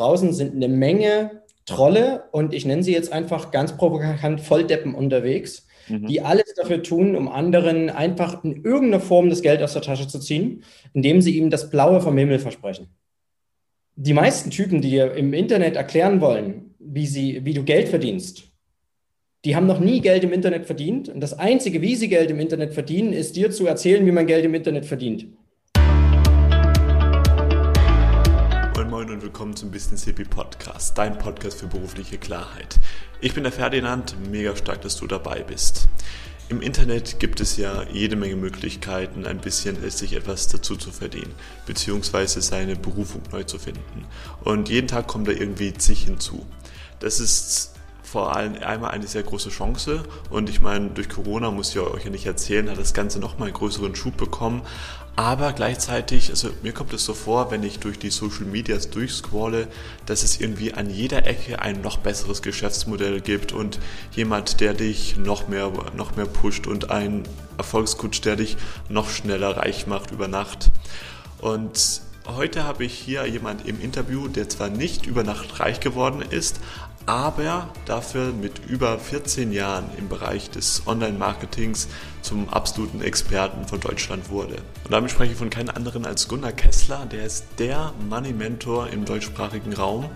draußen sind eine Menge Trolle und ich nenne sie jetzt einfach ganz provokant Volldeppen unterwegs, mhm. die alles dafür tun, um anderen einfach in irgendeiner Form das Geld aus der Tasche zu ziehen, indem sie ihm das Blaue vom Himmel versprechen. Die meisten Typen, die dir im Internet erklären wollen, wie, sie, wie du Geld verdienst, die haben noch nie Geld im Internet verdient. Und das Einzige, wie sie Geld im Internet verdienen, ist dir zu erzählen, wie man Geld im Internet verdient. Und willkommen zum Business Hippie Podcast, dein Podcast für berufliche Klarheit. Ich bin der Ferdinand, mega stark, dass du dabei bist. Im Internet gibt es ja jede Menge Möglichkeiten, ein bisschen sich etwas dazu zu verdienen, beziehungsweise seine Berufung neu zu finden. Und jeden Tag kommt da irgendwie zig hinzu. Das ist vor allem einmal eine sehr große Chance und ich meine, durch Corona muss ich euch ja nicht erzählen, hat das Ganze nochmal einen größeren Schub bekommen. Aber gleichzeitig, also mir kommt es so vor, wenn ich durch die Social Medias durchscrolle, dass es irgendwie an jeder Ecke ein noch besseres Geschäftsmodell gibt und jemand, der dich noch mehr, noch mehr pusht und ein Erfolgscoach, der dich noch schneller reich macht über Nacht. Und heute habe ich hier jemand im Interview, der zwar nicht über Nacht reich geworden ist, aber dafür mit über 14 Jahren im Bereich des Online-Marketings zum absoluten Experten von Deutschland wurde. Und damit spreche ich von keinem anderen als Gunnar Kessler, der ist der Money-Mentor im deutschsprachigen Raum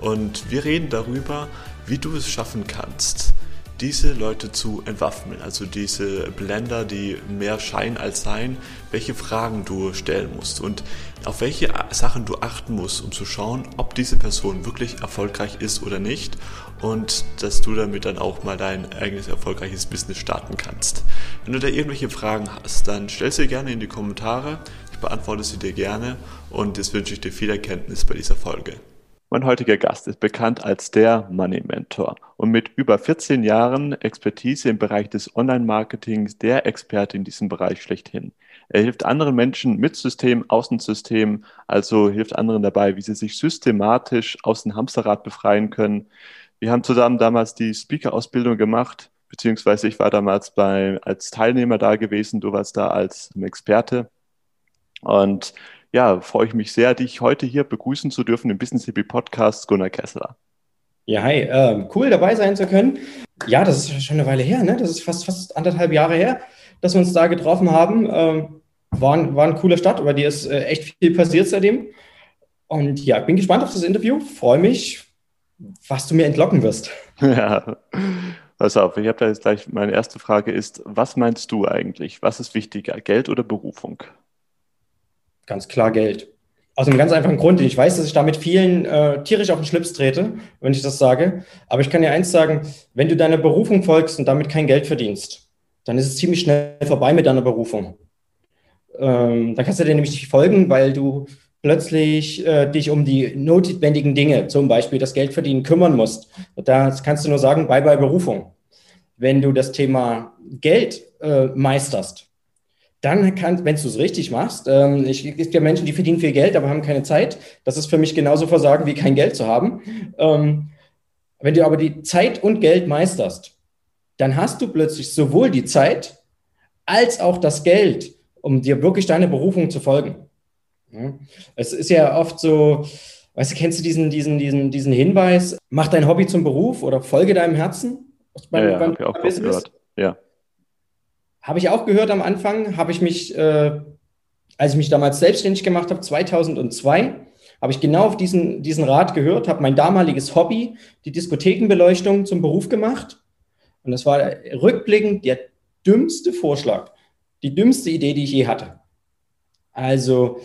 und wir reden darüber, wie du es schaffen kannst, diese Leute zu entwaffnen, also diese Blender, die mehr Schein als Sein, welche Fragen du stellen musst und auf welche Sachen du achten musst, um zu schauen, ob diese Person wirklich erfolgreich ist oder nicht und dass du damit dann auch mal dein eigenes erfolgreiches Business starten kannst. Wenn du da irgendwelche Fragen hast, dann stell sie gerne in die Kommentare, ich beantworte sie dir gerne und jetzt wünsche ich dir viel Erkenntnis bei dieser Folge. Mein heutiger Gast ist bekannt als der Money Mentor und mit über 14 Jahren Expertise im Bereich des Online-Marketings der Experte in diesem Bereich schlechthin. Er hilft anderen Menschen mit System, Außensystem, also hilft anderen dabei, wie sie sich systematisch aus dem Hamsterrad befreien können. Wir haben zusammen damals die Speaker-Ausbildung gemacht, beziehungsweise ich war damals bei, als Teilnehmer da gewesen, du warst da als Experte. Und ja, freue ich mich sehr, dich heute hier begrüßen zu dürfen im Business Hippie Podcast, Gunnar Kessler. Ja, hi, äh, cool dabei sein zu können. Ja, das ist schon eine Weile her, ne? Das ist fast, fast anderthalb Jahre her, dass wir uns da getroffen haben. Ähm, war, ein, war ein cooler Start, aber dir ist äh, echt viel passiert seitdem. Und ja, bin gespannt auf das Interview, freue mich, was du mir entlocken wirst. Ja, pass auf, ich habe da jetzt gleich, meine erste Frage ist, was meinst du eigentlich? Was ist wichtiger, Geld oder Berufung? Ganz klar Geld. Aus einem ganz einfachen Grund. Ich weiß, dass ich damit vielen äh, tierisch auf den Schlips trete, wenn ich das sage. Aber ich kann dir eins sagen, wenn du deiner Berufung folgst und damit kein Geld verdienst, dann ist es ziemlich schnell vorbei mit deiner Berufung. Ähm, dann kannst du dir nämlich nicht folgen, weil du plötzlich äh, dich um die notwendigen Dinge, zum Beispiel das Geld verdienen, kümmern musst. Da kannst du nur sagen, bye bye Berufung. Wenn du das Thema Geld äh, meisterst, dann kannst, wenn du es richtig machst, ähm, ich, es gibt ja Menschen, die verdienen viel Geld, aber haben keine Zeit. Das ist für mich genauso Versagen wie kein Geld zu haben. Ähm, wenn du aber die Zeit und Geld meisterst, dann hast du plötzlich sowohl die Zeit als auch das Geld, um dir wirklich deine Berufung zu folgen. Ja? Es ist ja oft so, weißt du, kennst du diesen, diesen, diesen, diesen Hinweis, mach dein Hobby zum Beruf oder folge deinem Herzen? Beim, ja, ja, beim ich auch gehört. Ja. Habe ich auch gehört am Anfang, habe ich mich, äh, als ich mich damals selbstständig gemacht habe, 2002, habe ich genau auf diesen, diesen Rat gehört, habe mein damaliges Hobby, die Diskothekenbeleuchtung, zum Beruf gemacht. Und das war rückblickend der dümmste Vorschlag, die dümmste Idee, die ich je hatte. Also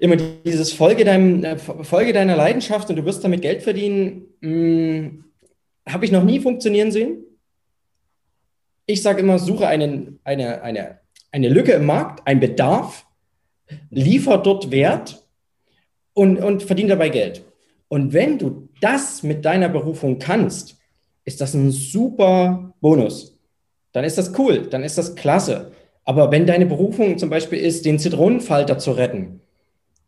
immer dieses Folge, deinem, Folge deiner Leidenschaft und du wirst damit Geld verdienen, hm, habe ich noch nie funktionieren sehen ich sage immer, suche einen, eine, eine, eine Lücke im Markt, einen Bedarf, liefer dort Wert und, und verdiene dabei Geld. Und wenn du das mit deiner Berufung kannst, ist das ein super Bonus. Dann ist das cool, dann ist das klasse. Aber wenn deine Berufung zum Beispiel ist, den Zitronenfalter zu retten,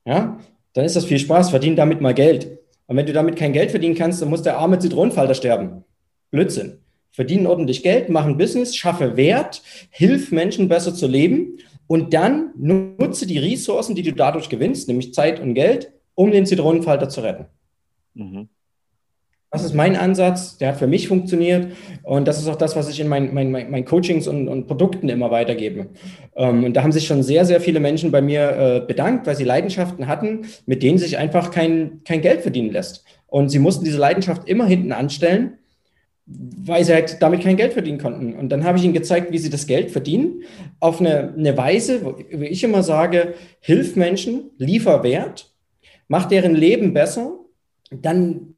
ja, dann ist das viel Spaß, verdien damit mal Geld. Und wenn du damit kein Geld verdienen kannst, dann muss der arme Zitronenfalter sterben. Blödsinn verdienen ordentlich Geld, machen Business, schaffe Wert, hilf Menschen besser zu leben und dann nutze die Ressourcen, die du dadurch gewinnst, nämlich Zeit und Geld, um den Zitronenfalter zu retten. Mhm. Das ist mein Ansatz, der hat für mich funktioniert und das ist auch das, was ich in meinen mein, mein Coachings und, und, Produkten immer weitergebe. Ähm, und da haben sich schon sehr, sehr viele Menschen bei mir äh, bedankt, weil sie Leidenschaften hatten, mit denen sich einfach kein, kein Geld verdienen lässt. Und sie mussten diese Leidenschaft immer hinten anstellen, weil sie halt damit kein Geld verdienen konnten. Und dann habe ich ihnen gezeigt, wie sie das Geld verdienen, auf eine, eine Weise, wo ich immer sage, hilf Menschen, liefer Wert, mach deren Leben besser, dann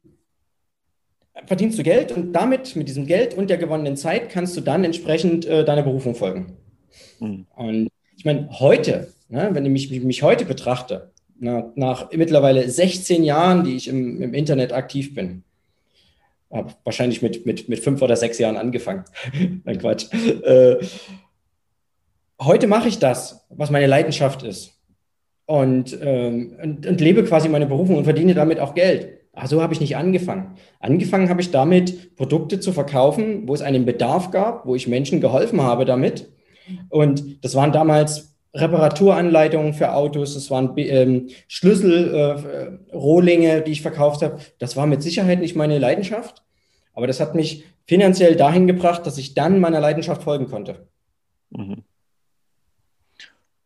verdienst du Geld und damit, mit diesem Geld und der gewonnenen Zeit, kannst du dann entsprechend äh, deiner Berufung folgen. Mhm. Und ich meine, heute, ne, wenn ich mich, mich heute betrachte, na, nach mittlerweile 16 Jahren, die ich im, im Internet aktiv bin, habe wahrscheinlich mit, mit, mit fünf oder sechs Jahren angefangen. Nein, Quatsch. Äh, heute mache ich das, was meine Leidenschaft ist. Und, ähm, und, und lebe quasi meine Berufung und verdiene damit auch Geld. Ach, so habe ich nicht angefangen. Angefangen habe ich damit, Produkte zu verkaufen, wo es einen Bedarf gab, wo ich Menschen geholfen habe damit. Und das waren damals Reparaturanleitungen für Autos, das waren ähm, Schlüsselrohlinge, äh, die ich verkauft habe. Das war mit Sicherheit nicht meine Leidenschaft, aber das hat mich finanziell dahin gebracht, dass ich dann meiner Leidenschaft folgen konnte. Mhm.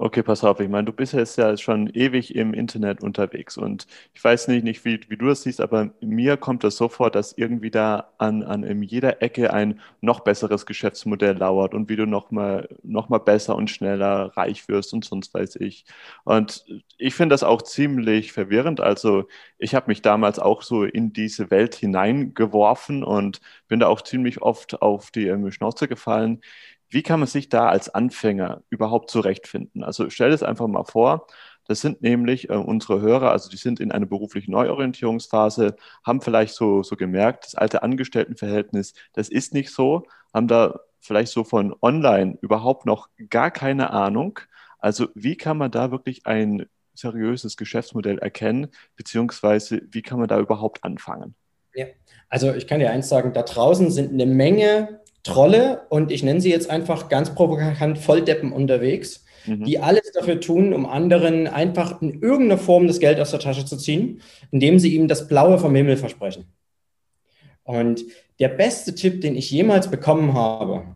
Okay, pass auf. Ich meine, du bist jetzt ja schon ewig im Internet unterwegs und ich weiß nicht, nicht wie, wie du das siehst, aber mir kommt es so vor, dass irgendwie da an, an in jeder Ecke ein noch besseres Geschäftsmodell lauert und wie du noch mal, noch mal besser und schneller reich wirst und sonst weiß ich. Und ich finde das auch ziemlich verwirrend. Also ich habe mich damals auch so in diese Welt hineingeworfen und bin da auch ziemlich oft auf die ähm, Schnauze gefallen wie kann man sich da als Anfänger überhaupt zurechtfinden? Also stell es einfach mal vor, das sind nämlich äh, unsere Hörer, also die sind in einer beruflichen Neuorientierungsphase, haben vielleicht so, so gemerkt, das alte Angestelltenverhältnis, das ist nicht so, haben da vielleicht so von online überhaupt noch gar keine Ahnung. Also wie kann man da wirklich ein seriöses Geschäftsmodell erkennen, beziehungsweise wie kann man da überhaupt anfangen? Ja, also ich kann dir eins sagen, da draußen sind eine Menge Trolle und ich nenne sie jetzt einfach ganz provokant Volldeppen unterwegs, mhm. die alles dafür tun, um anderen einfach in irgendeiner Form das Geld aus der Tasche zu ziehen, indem sie ihm das Blaue vom Himmel versprechen. Und der beste Tipp, den ich jemals bekommen habe,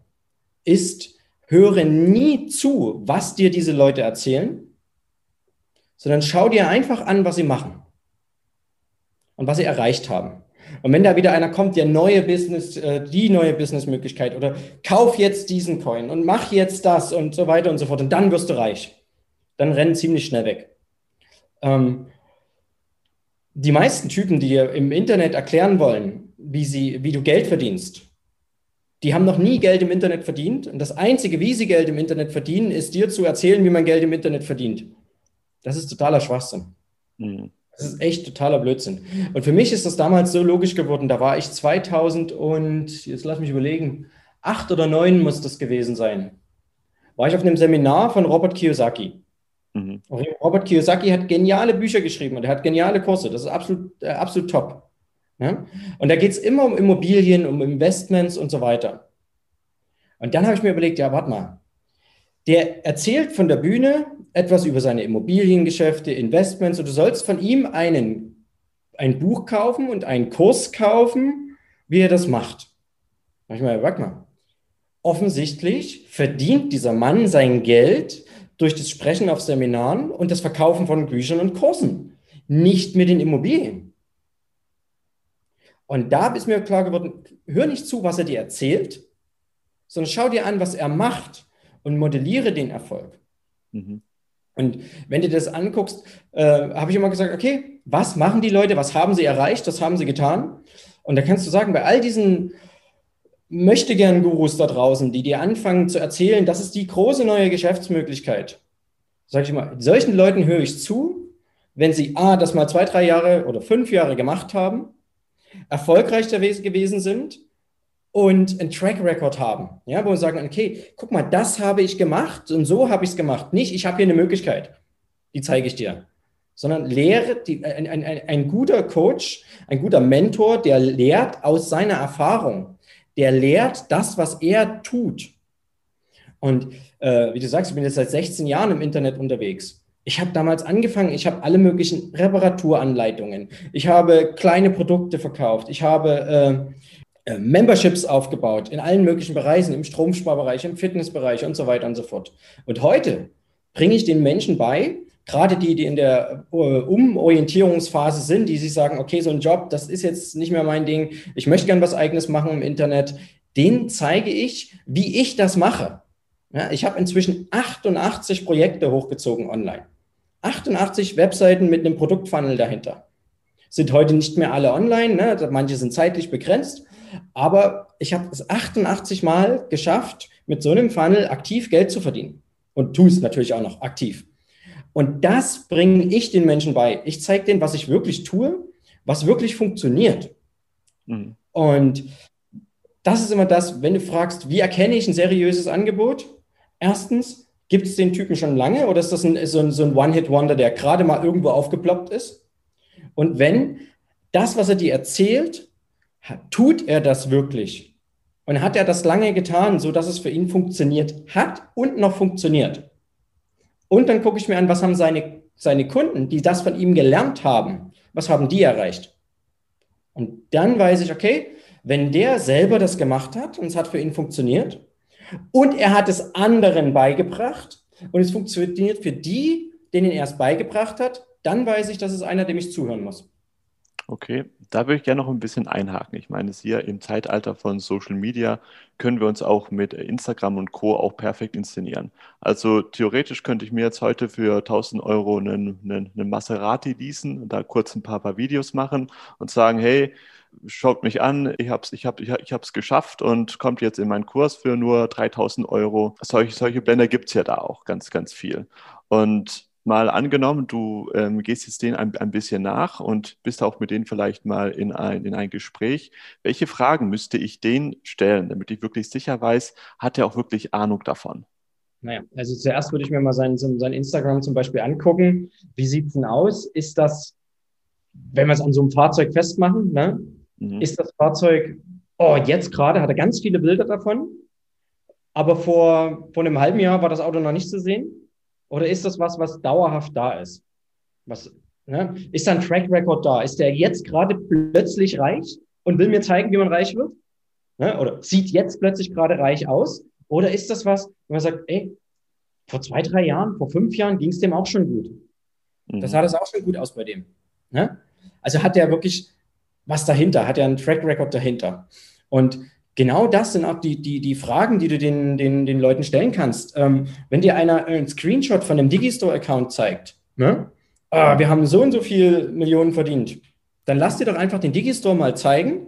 ist, höre nie zu, was dir diese Leute erzählen, sondern schau dir einfach an, was sie machen und was sie erreicht haben. Und wenn da wieder einer kommt, der neue Business, äh, die neue Businessmöglichkeit oder kauf jetzt diesen Coin und mach jetzt das und so weiter und so fort und dann wirst du reich, dann rennen ziemlich schnell weg. Ähm, die meisten Typen, die dir im Internet erklären wollen, wie, sie, wie du Geld verdienst, die haben noch nie Geld im Internet verdient. Und das Einzige, wie sie Geld im Internet verdienen, ist dir zu erzählen, wie man Geld im Internet verdient. Das ist totaler Schwachsinn. Mhm. Das ist echt totaler Blödsinn. Und für mich ist das damals so logisch geworden. Da war ich 2000 und, jetzt lass mich überlegen, acht oder neun muss das gewesen sein. War ich auf einem Seminar von Robert Kiyosaki. Mhm. Robert Kiyosaki hat geniale Bücher geschrieben und er hat geniale Kurse. Das ist absolut, äh, absolut top. Ja? Und da geht es immer um Immobilien, um Investments und so weiter. Und dann habe ich mir überlegt, ja, warte mal. Der erzählt von der Bühne, etwas über seine Immobiliengeschäfte, Investments und du sollst von ihm einen, ein Buch kaufen und einen Kurs kaufen, wie er das macht. Manchmal, warte mal. Offensichtlich verdient dieser Mann sein Geld durch das Sprechen auf Seminaren und das Verkaufen von Büchern und Kursen, nicht mit den Immobilien. Und da ist mir klar geworden, hör nicht zu, was er dir erzählt, sondern schau dir an, was er macht und modelliere den Erfolg. Mhm. Und wenn du das anguckst, äh, habe ich immer gesagt, okay, was machen die Leute, was haben sie erreicht, was haben sie getan? Und da kannst du sagen, bei all diesen möchte gern Gurus da draußen, die dir anfangen zu erzählen, das ist die große neue Geschäftsmöglichkeit. Sag ich mal, solchen Leuten höre ich zu, wenn sie A, das mal zwei, drei Jahre oder fünf Jahre gemacht haben, erfolgreich gewesen sind und ein Track Record haben, ja, wo wir sagen, okay, guck mal, das habe ich gemacht und so habe ich es gemacht. Nicht, ich habe hier eine Möglichkeit, die zeige ich dir, sondern lehre, die, ein, ein, ein guter Coach, ein guter Mentor, der lehrt aus seiner Erfahrung, der lehrt das, was er tut. Und äh, wie du sagst, ich bin jetzt seit 16 Jahren im Internet unterwegs. Ich habe damals angefangen, ich habe alle möglichen Reparaturanleitungen, ich habe kleine Produkte verkauft, ich habe äh, äh, Memberships aufgebaut in allen möglichen Bereichen, im Stromsparbereich, im Fitnessbereich und so weiter und so fort. Und heute bringe ich den Menschen bei, gerade die, die in der äh, Umorientierungsphase sind, die sich sagen, okay, so ein Job, das ist jetzt nicht mehr mein Ding, ich möchte gern was eigenes machen im Internet, denen zeige ich, wie ich das mache. Ja, ich habe inzwischen 88 Projekte hochgezogen online. 88 Webseiten mit einem Produktfunnel dahinter. Sind heute nicht mehr alle online, ne? manche sind zeitlich begrenzt, aber ich habe es 88 Mal geschafft, mit so einem Funnel aktiv Geld zu verdienen. Und tue es natürlich auch noch aktiv. Und das bringe ich den Menschen bei. Ich zeige denen, was ich wirklich tue, was wirklich funktioniert. Mhm. Und das ist immer das, wenn du fragst, wie erkenne ich ein seriöses Angebot? Erstens, gibt es den Typen schon lange oder ist das ein, so ein, so ein One-Hit-Wonder, der gerade mal irgendwo aufgeploppt ist? Und wenn das, was er dir erzählt, tut er das wirklich? Und hat er das lange getan, sodass es für ihn funktioniert hat und noch funktioniert? Und dann gucke ich mir an, was haben seine, seine Kunden, die das von ihm gelernt haben, was haben die erreicht? Und dann weiß ich, okay, wenn der selber das gemacht hat und es hat für ihn funktioniert, und er hat es anderen beigebracht und es funktioniert für die, denen er es beigebracht hat. Dann weiß ich, dass es einer, dem ich zuhören muss. Okay, da würde ich gerne noch ein bisschen einhaken. Ich meine, hier im Zeitalter von Social Media können wir uns auch mit Instagram und Co. auch perfekt inszenieren. Also theoretisch könnte ich mir jetzt heute für 1000 Euro einen, einen, einen Maserati leasen und da kurz ein paar, paar Videos machen und sagen, hey, schaut mich an, ich habe es ich hab, ich hab's geschafft und kommt jetzt in meinen Kurs für nur 3000 Euro. Solche, solche Blender gibt es ja da auch ganz, ganz viel. Und mal angenommen, du ähm, gehst jetzt denen ein, ein, bisschen nach und bist auch mit denen vielleicht mal in ein, in ein Gespräch. Welche Fragen müsste ich denen stellen, damit ich wirklich sicher weiß, hat er auch wirklich Ahnung davon? Naja, also zuerst würde ich mir mal sein, sein Instagram zum Beispiel angucken. Wie sieht es denn aus? Ist das, wenn wir es an so einem Fahrzeug festmachen, ne? mhm. ist das Fahrzeug, oh, jetzt gerade hat er ganz viele Bilder davon, aber vor, vor einem halben Jahr war das Auto noch nicht zu sehen? Oder ist das was, was dauerhaft da ist? Was, ne? Ist da ein Track Record da? Ist der jetzt gerade plötzlich reich und will mir zeigen, wie man reich wird? Ne? Oder sieht jetzt plötzlich gerade reich aus? Oder ist das was, wenn man sagt, ey, vor zwei, drei Jahren, vor fünf Jahren ging es dem auch schon gut. Mhm. Das sah das auch schon gut aus bei dem. Ne? Also hat der wirklich was dahinter? Hat er einen Track Record dahinter? Und genau das sind auch die, die, die Fragen, die du den, den, den Leuten stellen kannst. Ähm, wenn dir einer einen Screenshot von einem Digistore-Account zeigt, ne? ah, wir haben so und so viel Millionen verdient, dann lass dir doch einfach den Digistore mal zeigen,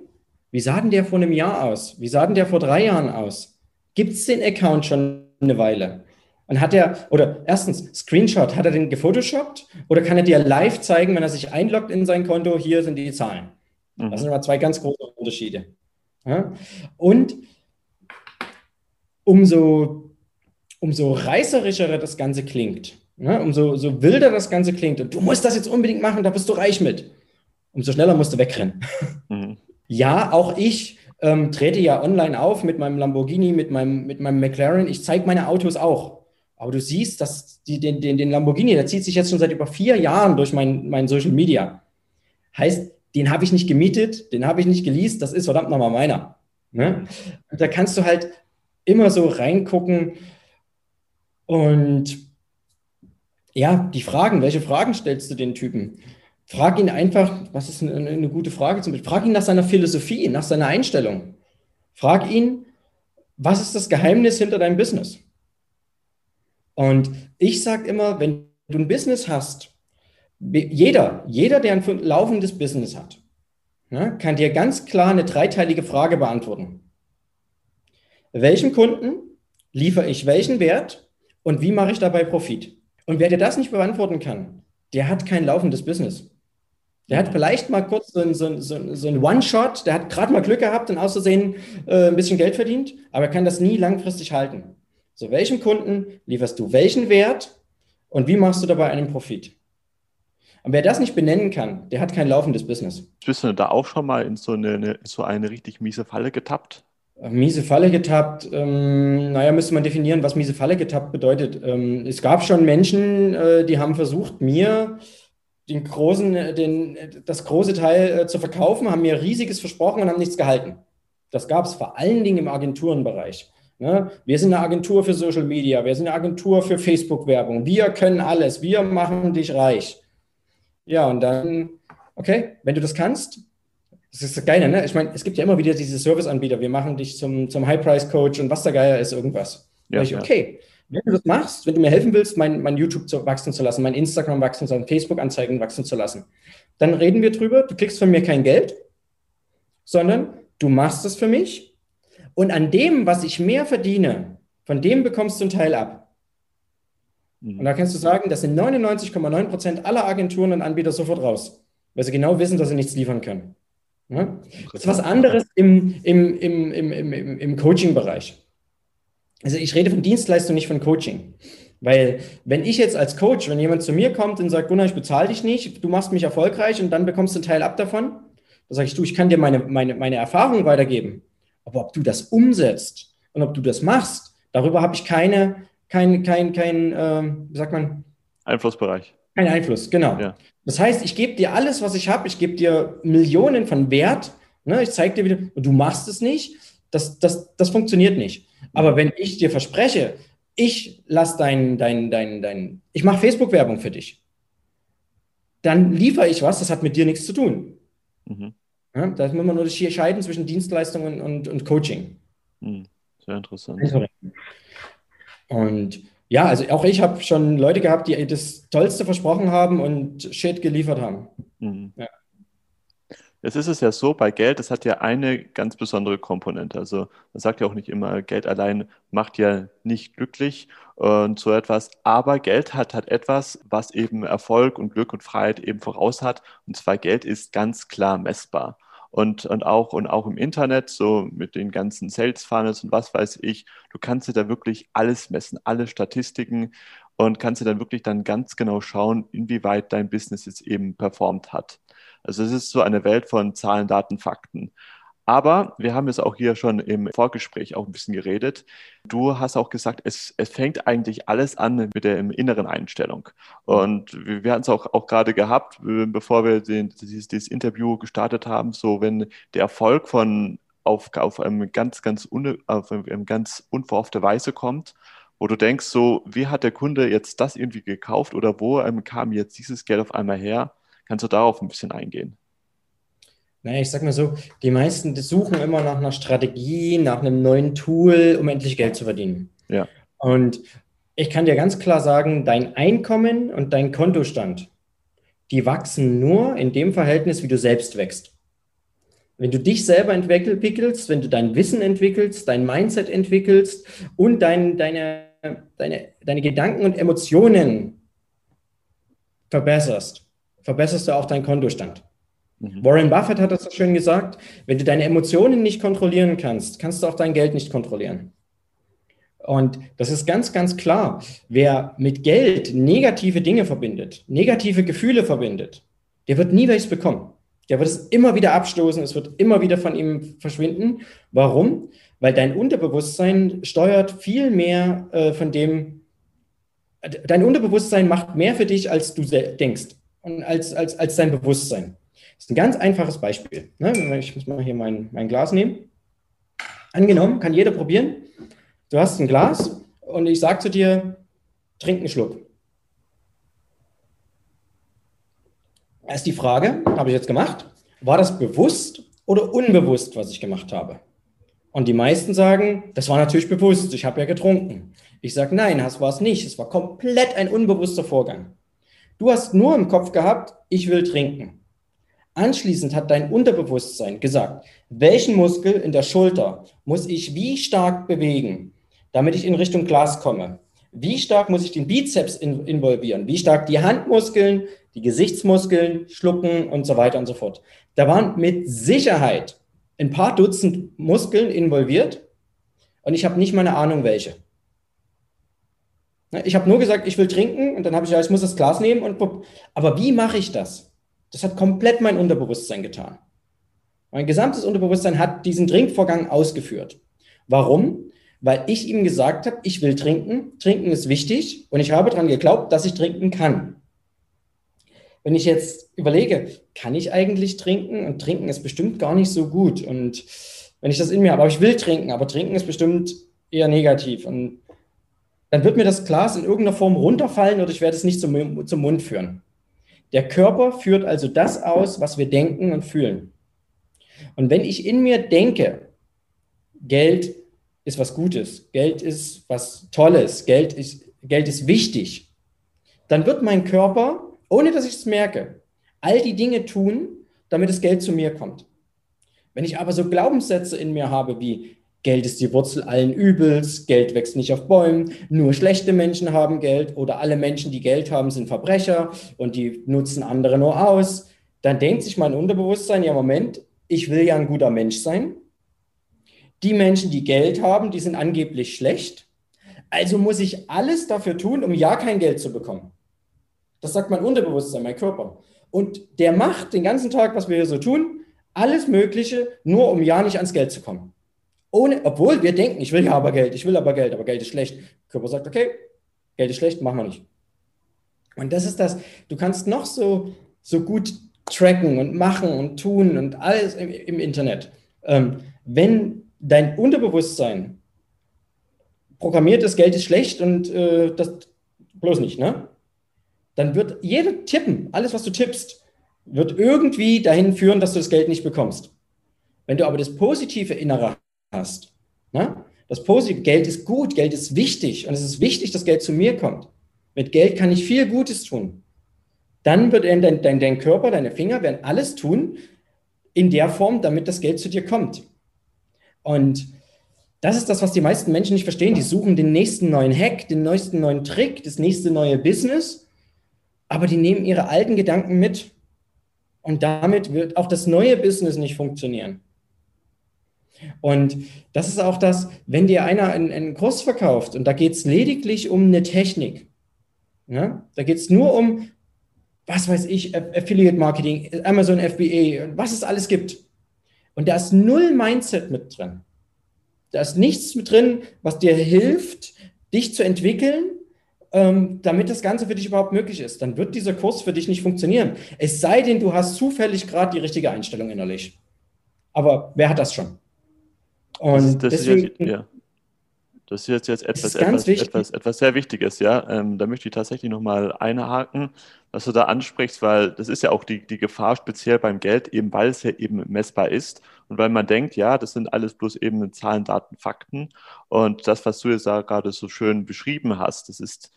wie sah denn der vor einem Jahr aus? Wie sah denn der vor drei Jahren aus? Gibt es den Account schon eine Weile? Und hat er, oder erstens, Screenshot, hat er den gefotoshoppt oder kann er dir live zeigen, wenn er sich einloggt in sein Konto, hier sind die Zahlen? Mhm. Das sind immer zwei ganz große Unterschiede. Ja? Und umso, umso reißerischer das Ganze klingt, ja? umso so wilder das Ganze klingt, und du musst das jetzt unbedingt machen, da bist du reich mit, umso schneller musst du wegrennen. Mhm. Ja, auch ich ähm, trete ja online auf mit meinem Lamborghini, mit meinem, mit meinem McLaren. Ich zeige meine Autos auch. Aber du siehst, dass die, den, den, den Lamborghini, der zieht sich jetzt schon seit über vier Jahren durch mein, mein Social Media. Heißt, den habe ich nicht gemietet, den habe ich nicht geleast, das ist verdammt nochmal meiner. Ne? Und da kannst du halt immer so reingucken und ja, die Fragen, welche Fragen stellst du den Typen? Frag ihn einfach, was ist eine, eine gute Frage zum Beispiel? Frag ihn nach seiner Philosophie, nach seiner Einstellung. Frag ihn, was ist das Geheimnis hinter deinem Business? Und ich sage immer, wenn du ein Business hast, jeder, jeder, der ein laufendes Business hat, ne, kann dir ganz klar eine dreiteilige Frage beantworten. Welchem Kunden liefere ich welchen Wert und wie mache ich dabei Profit? Und wer dir das nicht beantworten kann, der hat kein laufendes Business. Der hat vielleicht mal kurz so ein, so so so ein One-Shot, der hat gerade mal Glück gehabt und auszusehen äh, ein bisschen Geld verdient, aber er kann das nie langfristig halten. So, welchem Kunden lieferst du welchen Wert und wie machst du dabei einen Profit? Und wer das nicht benennen kann, der hat kein laufendes Business. Bist du da auch schon mal in so eine, so eine richtig miese Falle getappt? Miese Falle getappt. Ähm, naja, müsste man definieren, was miese Falle getappt bedeutet. Ähm, es gab schon Menschen, äh, die haben versucht, mir den großen, den, das große Teil äh, zu verkaufen, haben mir riesiges versprochen und haben nichts gehalten. Das gab es vor allen Dingen im Agenturenbereich. Ne? Wir sind eine Agentur für Social Media, wir sind eine Agentur für Facebook-Werbung. Wir können alles, wir machen dich reich. Ja, und dann, okay, wenn du das kannst, das ist das Geile, ne? Ich meine, es gibt ja immer wieder diese Serviceanbieter, wir machen dich zum, zum High-Price-Coach und was der Geier ist, irgendwas. Ja, ich, okay, wenn du das machst, wenn du mir helfen willst, mein, mein YouTube zu, wachsen zu lassen, mein Instagram wachsen zu lassen, Facebook-Anzeigen wachsen zu lassen, dann reden wir drüber, du kriegst von mir kein Geld, sondern du machst es für mich und an dem, was ich mehr verdiene, von dem bekommst du einen Teil ab. Mhm. Und da kannst du sagen, das sind 99,9 Prozent aller Agenturen und Anbieter sofort raus, weil sie genau wissen, dass sie nichts liefern können. Ja? Das ist was anderes im, im, im, im, im, im Coaching-Bereich. Also ich rede von Dienstleistung, nicht von Coaching. Weil wenn ich jetzt als Coach, wenn jemand zu mir kommt und sagt, Gunnar, ich bezahle dich nicht, du machst mich erfolgreich und dann bekommst du einen Teil ab davon, dann sage ich, du, ich kann dir meine, meine, meine Erfahrung weitergeben. Aber ob du das umsetzt und ob du das machst, darüber habe ich keine, kein, kein, kein, ähm, wie sagt man? Einflussbereich. Kein Einfluss, genau. Ja. Das heißt, ich gebe dir alles, was ich habe, ich gebe dir Millionen von Wert, ne? ich zeige dir wieder, und du machst es nicht, das, das, das funktioniert nicht. Aber wenn ich dir verspreche, ich lasse dein, dein, dein, dein, ich mache Facebook-Werbung für dich, dann liefere ich was, das hat mit dir nichts zu tun. Mhm. Ja, da muss man nur scheiden zwischen Dienstleistungen und, und Coaching. Mhm. Sehr interessant. Und ja, also auch ich habe schon Leute gehabt, die das Tollste versprochen haben und Shit geliefert haben. Mhm. Ja. Jetzt ist es ja so, bei Geld, das hat ja eine ganz besondere Komponente. Also man sagt ja auch nicht immer, Geld allein macht ja nicht glücklich und so etwas. Aber Geld hat halt etwas, was eben Erfolg und Glück und Freiheit eben voraus hat. Und zwar Geld ist ganz klar messbar. Und, und, auch, und auch im Internet, so mit den ganzen Sales Funnels und was weiß ich, du kannst dir da wirklich alles messen, alle Statistiken und kannst dir dann wirklich dann ganz genau schauen, inwieweit dein Business jetzt eben performt hat. Also es ist so eine Welt von Zahlen, Daten, Fakten. Aber wir haben es auch hier schon im Vorgespräch auch ein bisschen geredet. Du hast auch gesagt, es, es fängt eigentlich alles an mit der inneren Einstellung. Und wir, wir hatten es auch, auch gerade gehabt, bevor wir den, dieses, dieses Interview gestartet haben, so wenn der Erfolg von auf, auf, einem ganz, ganz ganz unverhoffte Weise kommt, wo du denkst, so, wie hat der Kunde jetzt das irgendwie gekauft oder wo ähm, kam jetzt dieses Geld auf einmal her? Kannst du darauf ein bisschen eingehen? Naja, ich sag mal so, die meisten suchen immer nach einer Strategie, nach einem neuen Tool, um endlich Geld zu verdienen. Ja. Und ich kann dir ganz klar sagen, dein Einkommen und dein Kontostand, die wachsen nur in dem Verhältnis, wie du selbst wächst. Wenn du dich selber entwickelst, wenn du dein Wissen entwickelst, dein Mindset entwickelst und dein, deine, deine, deine Gedanken und Emotionen verbesserst, verbesserst du auch deinen Kontostand. Mhm. Warren Buffett hat das so schön gesagt, wenn du deine Emotionen nicht kontrollieren kannst, kannst du auch dein Geld nicht kontrollieren. Und das ist ganz, ganz klar. Wer mit Geld negative Dinge verbindet, negative Gefühle verbindet, der wird nie welches bekommen. Der wird es immer wieder abstoßen, es wird immer wieder von ihm verschwinden. Warum? Weil dein Unterbewusstsein steuert viel mehr äh, von dem, dein Unterbewusstsein macht mehr für dich, als du denkst und als, als, als dein Bewusstsein. Das ist ein ganz einfaches Beispiel. Ne? Ich muss mal hier mein, mein Glas nehmen. Angenommen, kann jeder probieren. Du hast ein Glas und ich sage zu dir, trink einen Schluck. Ist die Frage, habe ich jetzt gemacht, war das bewusst oder unbewusst, was ich gemacht habe? Und die meisten sagen, das war natürlich bewusst, ich habe ja getrunken. Ich sage, nein, das war es nicht. Es war komplett ein unbewusster Vorgang. Du hast nur im Kopf gehabt, ich will trinken. Anschließend hat dein Unterbewusstsein gesagt, welchen Muskel in der Schulter muss ich wie stark bewegen, damit ich in Richtung Glas komme? Wie stark muss ich den Bizeps in, involvieren? Wie stark die Handmuskeln, die Gesichtsmuskeln, Schlucken und so weiter und so fort? Da waren mit Sicherheit ein paar Dutzend Muskeln involviert und ich habe nicht mal eine Ahnung, welche. Ich habe nur gesagt, ich will trinken und dann habe ich gesagt, ich muss das Glas nehmen und aber wie mache ich das? Das hat komplett mein Unterbewusstsein getan. Mein gesamtes Unterbewusstsein hat diesen Trinkvorgang ausgeführt. Warum? Weil ich ihm gesagt habe, ich will trinken, trinken ist wichtig und ich habe daran geglaubt, dass ich trinken kann. Wenn ich jetzt überlege, kann ich eigentlich trinken? Und trinken ist bestimmt gar nicht so gut. Und wenn ich das in mir habe, aber ich will trinken, aber trinken ist bestimmt eher negativ. Und dann wird mir das Glas in irgendeiner Form runterfallen oder ich werde es nicht zum, zum Mund führen. Der Körper führt also das aus, was wir denken und fühlen. Und wenn ich in mir denke, Geld ist was Gutes, Geld ist was Tolles, Geld ist, Geld ist wichtig, dann wird mein Körper, ohne dass ich es merke, all die Dinge tun, damit das Geld zu mir kommt. Wenn ich aber so Glaubenssätze in mir habe wie Geld ist die Wurzel allen Übels, Geld wächst nicht auf Bäumen, nur schlechte Menschen haben Geld oder alle Menschen, die Geld haben, sind Verbrecher und die nutzen andere nur aus, dann denkt sich mein Unterbewusstsein, ja Moment, ich will ja ein guter Mensch sein. Die Menschen, die Geld haben, die sind angeblich schlecht. Also muss ich alles dafür tun, um ja kein Geld zu bekommen. Das sagt mein Unterbewusstsein, mein Körper. Und der macht den ganzen Tag, was wir hier so tun, alles Mögliche, nur um ja nicht ans Geld zu kommen. Ohne, obwohl wir denken, ich will ja aber Geld, ich will aber Geld, aber Geld ist schlecht. Körper sagt, okay, Geld ist schlecht, machen wir nicht. Und das ist das, du kannst noch so, so gut tracken und machen und tun und alles im, im Internet. Ähm, wenn dein Unterbewusstsein programmiert ist, Geld ist schlecht und äh, das bloß nicht, ne? Dann wird jeder Tippen, alles, was du tippst, wird irgendwie dahin führen, dass du das Geld nicht bekommst. Wenn du aber das positive Innere hast. Ne? Das positive Geld ist gut, Geld ist wichtig und es ist wichtig, dass Geld zu mir kommt. Mit Geld kann ich viel Gutes tun. Dann wird dein, dein, dein Körper, deine Finger werden alles tun in der Form, damit das Geld zu dir kommt. Und das ist das, was die meisten Menschen nicht verstehen. Die suchen den nächsten neuen Hack, den neuesten neuen Trick, das nächste neue Business, aber die nehmen ihre alten Gedanken mit. Und damit wird auch das neue Business nicht funktionieren. Und das ist auch das, wenn dir einer einen, einen Kurs verkauft und da geht es lediglich um eine Technik. Ja? Da geht es nur um, was weiß ich, Affiliate Marketing, Amazon FBA, was es alles gibt. Und da ist null Mindset mit drin. Da ist nichts mit drin, was dir hilft, dich zu entwickeln, ähm, damit das Ganze für dich überhaupt möglich ist. Dann wird dieser Kurs für dich nicht funktionieren. Es sei denn, du hast zufällig gerade die richtige Einstellung innerlich. Aber wer hat das schon? Und das, das deswegen, ist jetzt, ja. Das ist jetzt, jetzt etwas, etwas, etwas, etwas, sehr Wichtiges, ja. Ähm, da möchte ich tatsächlich nochmal einhaken, was du da ansprichst, weil das ist ja auch die, die Gefahr speziell beim Geld, eben weil es ja eben messbar ist und weil man denkt, ja, das sind alles bloß eben Zahlen, Daten, Fakten. Und das, was du jetzt da gerade so schön beschrieben hast, das ist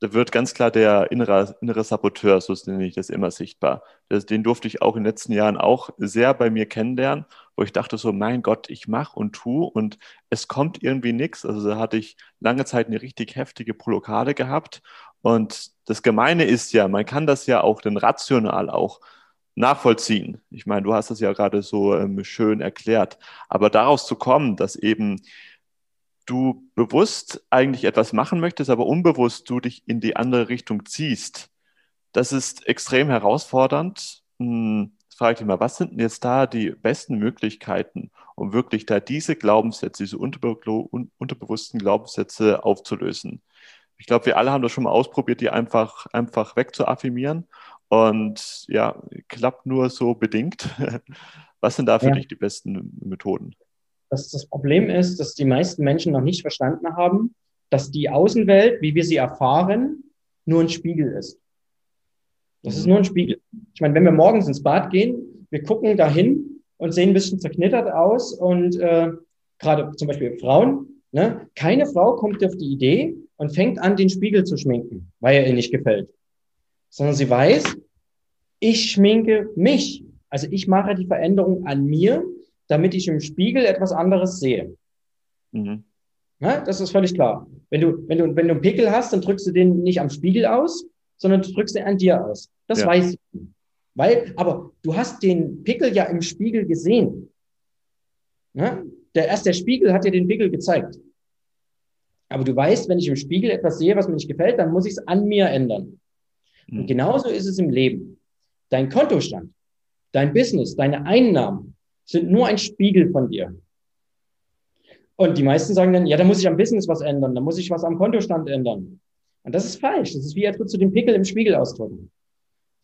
da wird ganz klar der innere, innere Saboteur, so nenne ich das immer sichtbar. Das, den durfte ich auch in den letzten Jahren auch sehr bei mir kennenlernen, wo ich dachte so, mein Gott, ich mache und tue und es kommt irgendwie nichts. Also da hatte ich lange Zeit eine richtig heftige Blockade gehabt. Und das Gemeine ist ja, man kann das ja auch dann rational auch nachvollziehen. Ich meine, du hast das ja gerade so ähm, schön erklärt. Aber daraus zu kommen, dass eben du bewusst eigentlich etwas machen möchtest, aber unbewusst du dich in die andere Richtung ziehst. Das ist extrem herausfordernd. Hm, jetzt frage ich dich mal, was sind denn jetzt da die besten Möglichkeiten, um wirklich da diese Glaubenssätze, diese unterbe unterbewussten Glaubenssätze aufzulösen? Ich glaube, wir alle haben das schon mal ausprobiert, die einfach, einfach wegzuaffirmieren. Und ja, klappt nur so bedingt. Was sind da für ja. dich die besten Methoden? Dass das Problem ist, dass die meisten Menschen noch nicht verstanden haben, dass die Außenwelt, wie wir sie erfahren, nur ein Spiegel ist. Das ist nur ein Spiegel. Ich meine, wenn wir morgens ins Bad gehen, wir gucken dahin und sehen ein bisschen zerknittert aus und äh, gerade zum Beispiel Frauen, ne, keine Frau kommt auf die Idee und fängt an, den Spiegel zu schminken, weil er ihr nicht gefällt, sondern sie weiß, ich schminke mich. Also ich mache die Veränderung an mir damit ich im Spiegel etwas anderes sehe. Mhm. Ja, das ist völlig klar. Wenn du, wenn, du, wenn du einen Pickel hast, dann drückst du den nicht am Spiegel aus, sondern du drückst den an dir aus. Das ja. weiß ich. Weil, aber du hast den Pickel ja im Spiegel gesehen. Ja? Der, erst der Spiegel hat dir den Pickel gezeigt. Aber du weißt, wenn ich im Spiegel etwas sehe, was mir nicht gefällt, dann muss ich es an mir ändern. Mhm. Und genauso ist es im Leben. Dein Kontostand, dein Business, deine Einnahmen, sind nur ein Spiegel von dir. Und die meisten sagen dann, ja, da muss ich am Business was ändern, da muss ich was am Kontostand ändern. Und das ist falsch. Das ist wie, würdest du den Pickel im Spiegel ausdrücken.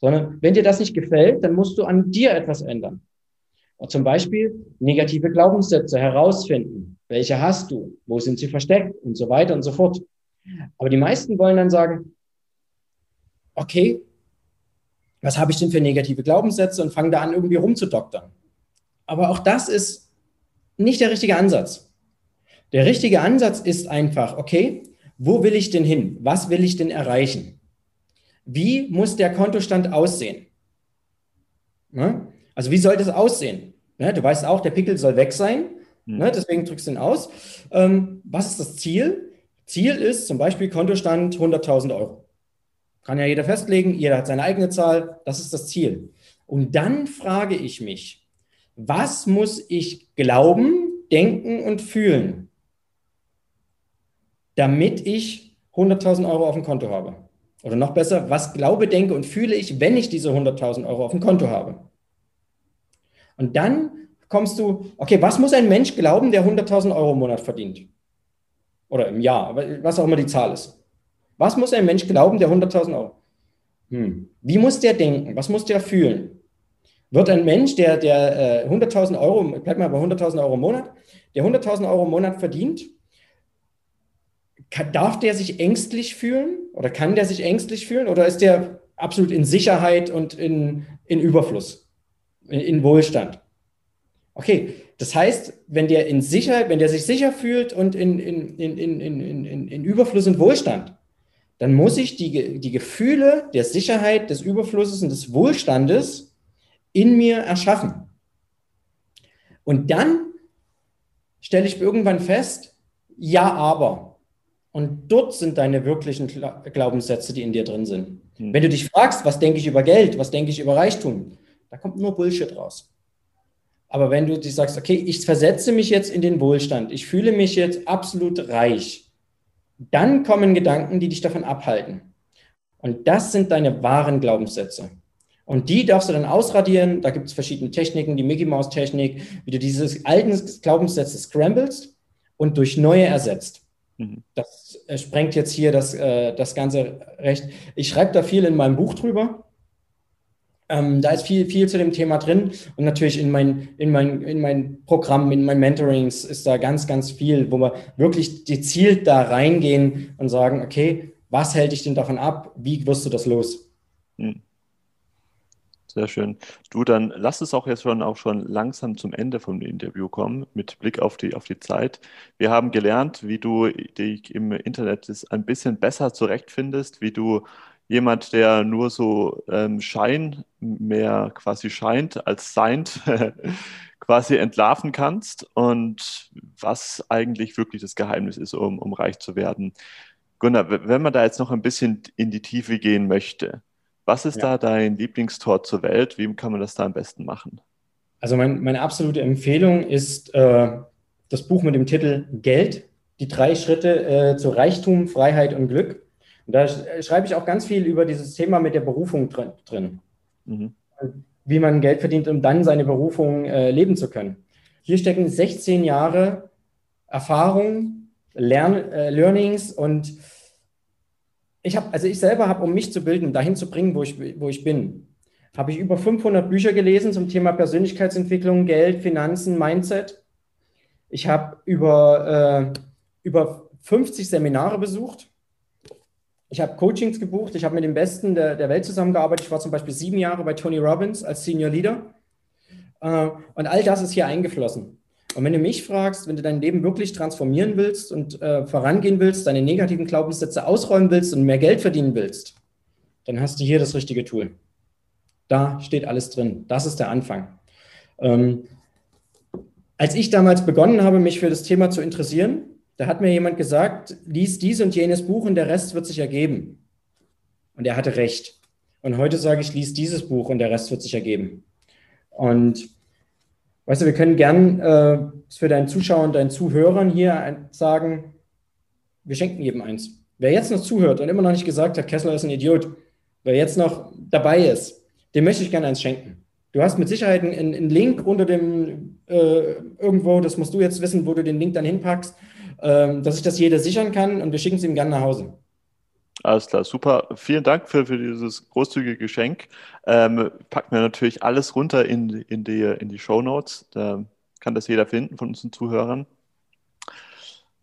Sondern wenn dir das nicht gefällt, dann musst du an dir etwas ändern. Und zum Beispiel negative Glaubenssätze herausfinden. Welche hast du? Wo sind sie versteckt? Und so weiter und so fort. Aber die meisten wollen dann sagen, okay, was habe ich denn für negative Glaubenssätze und fangen da an, irgendwie rumzudoktern. Aber auch das ist nicht der richtige Ansatz. Der richtige Ansatz ist einfach, okay, wo will ich denn hin? Was will ich denn erreichen? Wie muss der Kontostand aussehen? Ne? Also wie soll das aussehen? Ne? Du weißt auch, der Pickel soll weg sein, mhm. ne? deswegen drückst du ihn aus. Ähm, was ist das Ziel? Ziel ist zum Beispiel Kontostand 100.000 Euro. Kann ja jeder festlegen, jeder hat seine eigene Zahl, das ist das Ziel. Und dann frage ich mich, was muss ich glauben, denken und fühlen, damit ich 100.000 Euro auf dem Konto habe? Oder noch besser, was glaube, denke und fühle ich, wenn ich diese 100.000 Euro auf dem Konto habe? Und dann kommst du, okay, was muss ein Mensch glauben, der 100.000 Euro im Monat verdient? Oder im Jahr, was auch immer die Zahl ist. Was muss ein Mensch glauben, der 100.000 Euro? Hm. Wie muss der denken? Was muss der fühlen? Wird ein Mensch, der, der äh, 100.000 Euro, bleib mal bei 100.000 Euro im Monat, der 100.000 Euro im Monat verdient, kann, darf der sich ängstlich fühlen oder kann der sich ängstlich fühlen oder ist der absolut in Sicherheit und in, in Überfluss, in, in Wohlstand? Okay, das heißt, wenn der in Sicherheit, wenn der sich sicher fühlt und in, in, in, in, in, in, in Überfluss und Wohlstand, dann muss ich die, die Gefühle der Sicherheit, des Überflusses und des Wohlstandes in mir erschaffen. Und dann stelle ich irgendwann fest, ja, aber. Und dort sind deine wirklichen Glaubenssätze, die in dir drin sind. Hm. Wenn du dich fragst, was denke ich über Geld, was denke ich über Reichtum, da kommt nur Bullshit raus. Aber wenn du dich sagst, okay, ich versetze mich jetzt in den Wohlstand, ich fühle mich jetzt absolut reich, dann kommen Gedanken, die dich davon abhalten. Und das sind deine wahren Glaubenssätze. Und die darfst du dann ausradieren. Da gibt es verschiedene Techniken, die Mickey Mouse Technik, wie du diese alten Glaubenssätze scramblest und durch neue ersetzt. Mhm. Das äh, sprengt jetzt hier das, äh, das ganze Recht. Ich schreibe da viel in meinem Buch drüber. Ähm, da ist viel, viel zu dem Thema drin. Und natürlich in mein, in mein, in mein Programm, in mein Mentorings ist da ganz, ganz viel, wo wir wirklich gezielt da reingehen und sagen, okay, was hält dich denn davon ab? Wie wirst du das los? Hm. Sehr schön. Du, dann lass es auch jetzt schon auch schon langsam zum Ende vom Interview kommen, mit Blick auf die, auf die Zeit. Wir haben gelernt, wie du dich im Internet ein bisschen besser zurechtfindest, wie du jemand, der nur so ähm, Schein mehr quasi scheint als seint, quasi entlarven kannst und was eigentlich wirklich das Geheimnis ist, um, um reich zu werden. Gunnar, wenn man da jetzt noch ein bisschen in die Tiefe gehen möchte, was ist ja. da dein Lieblingstor zur Welt? Wie kann man das da am besten machen? Also mein, meine absolute Empfehlung ist äh, das Buch mit dem Titel Geld, die drei Schritte äh, zu Reichtum, Freiheit und Glück. Und da schreibe ich auch ganz viel über dieses Thema mit der Berufung drin. drin. Mhm. Wie man Geld verdient, um dann seine Berufung äh, leben zu können. Hier stecken 16 Jahre Erfahrung, Lern, äh, Learnings und ich habe, also ich selber habe, um mich zu bilden, dahin zu bringen, wo ich, wo ich bin, habe ich über 500 Bücher gelesen zum Thema Persönlichkeitsentwicklung, Geld, Finanzen, Mindset. Ich habe über, äh, über 50 Seminare besucht ich habe Coachings gebucht, ich habe mit dem Besten der, der Welt zusammengearbeitet. Ich war zum Beispiel sieben Jahre bei Tony Robbins als Senior Leader. Äh, und all das ist hier eingeflossen. Und wenn du mich fragst, wenn du dein Leben wirklich transformieren willst und äh, vorangehen willst, deine negativen Glaubenssätze ausräumen willst und mehr Geld verdienen willst, dann hast du hier das richtige Tool. Da steht alles drin. Das ist der Anfang. Ähm, als ich damals begonnen habe, mich für das Thema zu interessieren, da hat mir jemand gesagt, lies dies und jenes Buch und der Rest wird sich ergeben. Und er hatte recht. Und heute sage ich, lies dieses Buch und der Rest wird sich ergeben. Und weißt du, wir können gern äh, für deinen Zuschauern und deinen Zuhörern hier sagen, wir schenken jedem eins. Wer jetzt noch zuhört und immer noch nicht gesagt hat, Kessler ist ein Idiot, wer jetzt noch dabei ist, dem möchte ich gerne eins schenken. Du hast mit Sicherheit einen, einen Link unter dem äh, irgendwo, das musst du jetzt wissen, wo du den Link dann hinpackst, ähm, dass sich das jeder sichern kann und wir schicken es ihm gerne nach Hause. Alles klar, super. Vielen Dank für, für dieses großzügige Geschenk. Ähm, packen wir natürlich alles runter in, in die, in die Show Notes. Da kann das jeder finden von unseren Zuhörern.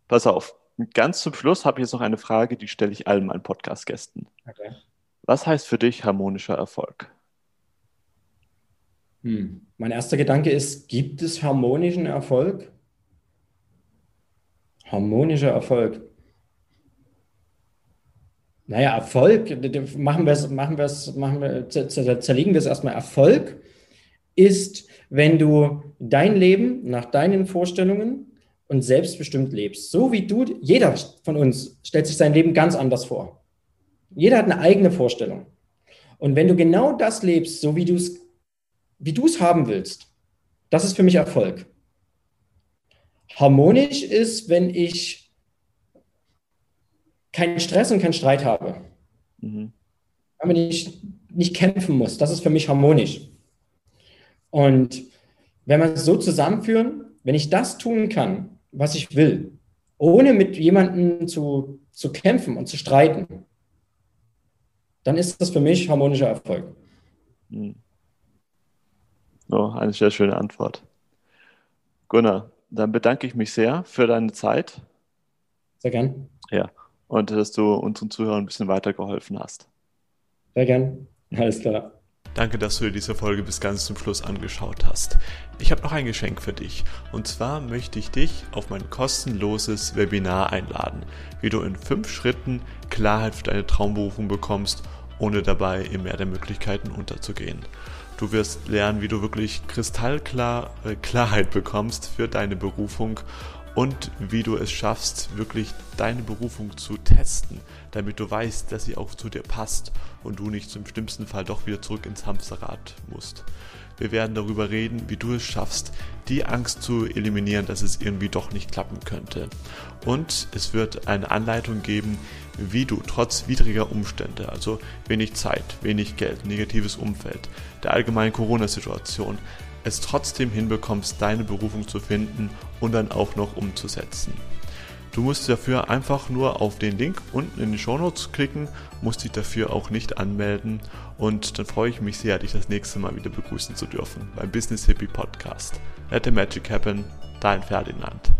Pass auf, ganz zum Schluss habe ich jetzt noch eine Frage, die stelle ich allen meinen Podcast-Gästen. Okay. Was heißt für dich harmonischer Erfolg? Hm. Mein erster Gedanke ist, gibt es harmonischen Erfolg? Harmonischer Erfolg. Naja, Erfolg, machen wir es, machen wir es, machen wir, zerlegen wir es erstmal. Erfolg ist, wenn du dein Leben nach deinen Vorstellungen und selbstbestimmt lebst. So wie du, jeder von uns stellt sich sein Leben ganz anders vor. Jeder hat eine eigene Vorstellung. Und wenn du genau das lebst, so wie du es, wie du es haben willst, das ist für mich Erfolg. Harmonisch ist, wenn ich keinen Stress und keinen Streit habe. Mhm. Wenn ich nicht kämpfen muss. Das ist für mich harmonisch. Und wenn wir es so zusammenführen, wenn ich das tun kann, was ich will, ohne mit jemandem zu, zu kämpfen und zu streiten, dann ist das für mich harmonischer Erfolg. Mhm. Oh, eine sehr schöne Antwort. Gunnar, dann bedanke ich mich sehr für deine Zeit. Sehr gern. Ja, und dass du unseren Zuhörern ein bisschen weitergeholfen hast. Sehr gern. Alles klar. Danke, dass du dir diese Folge bis ganz zum Schluss angeschaut hast. Ich habe noch ein Geschenk für dich. Und zwar möchte ich dich auf mein kostenloses Webinar einladen, wie du in fünf Schritten Klarheit für deine Traumberufung bekommst, ohne dabei im Meer der Möglichkeiten unterzugehen. Du wirst lernen, wie du wirklich kristallklar äh, Klarheit bekommst für deine Berufung und wie du es schaffst, wirklich deine Berufung zu testen, damit du weißt, dass sie auch zu dir passt und du nicht zum schlimmsten Fall doch wieder zurück ins Hamsterrad musst. Wir werden darüber reden, wie du es schaffst, die Angst zu eliminieren, dass es irgendwie doch nicht klappen könnte. Und es wird eine Anleitung geben, wie du trotz widriger Umstände, also wenig Zeit, wenig Geld, negatives Umfeld, der allgemeinen Corona-Situation, es trotzdem hinbekommst, deine Berufung zu finden und dann auch noch umzusetzen. Du musst dafür einfach nur auf den Link unten in den Show Notes klicken, musst dich dafür auch nicht anmelden und dann freue ich mich sehr, dich das nächste Mal wieder begrüßen zu dürfen beim Business Hippie Podcast. Let the Magic Happen, dein Ferdinand.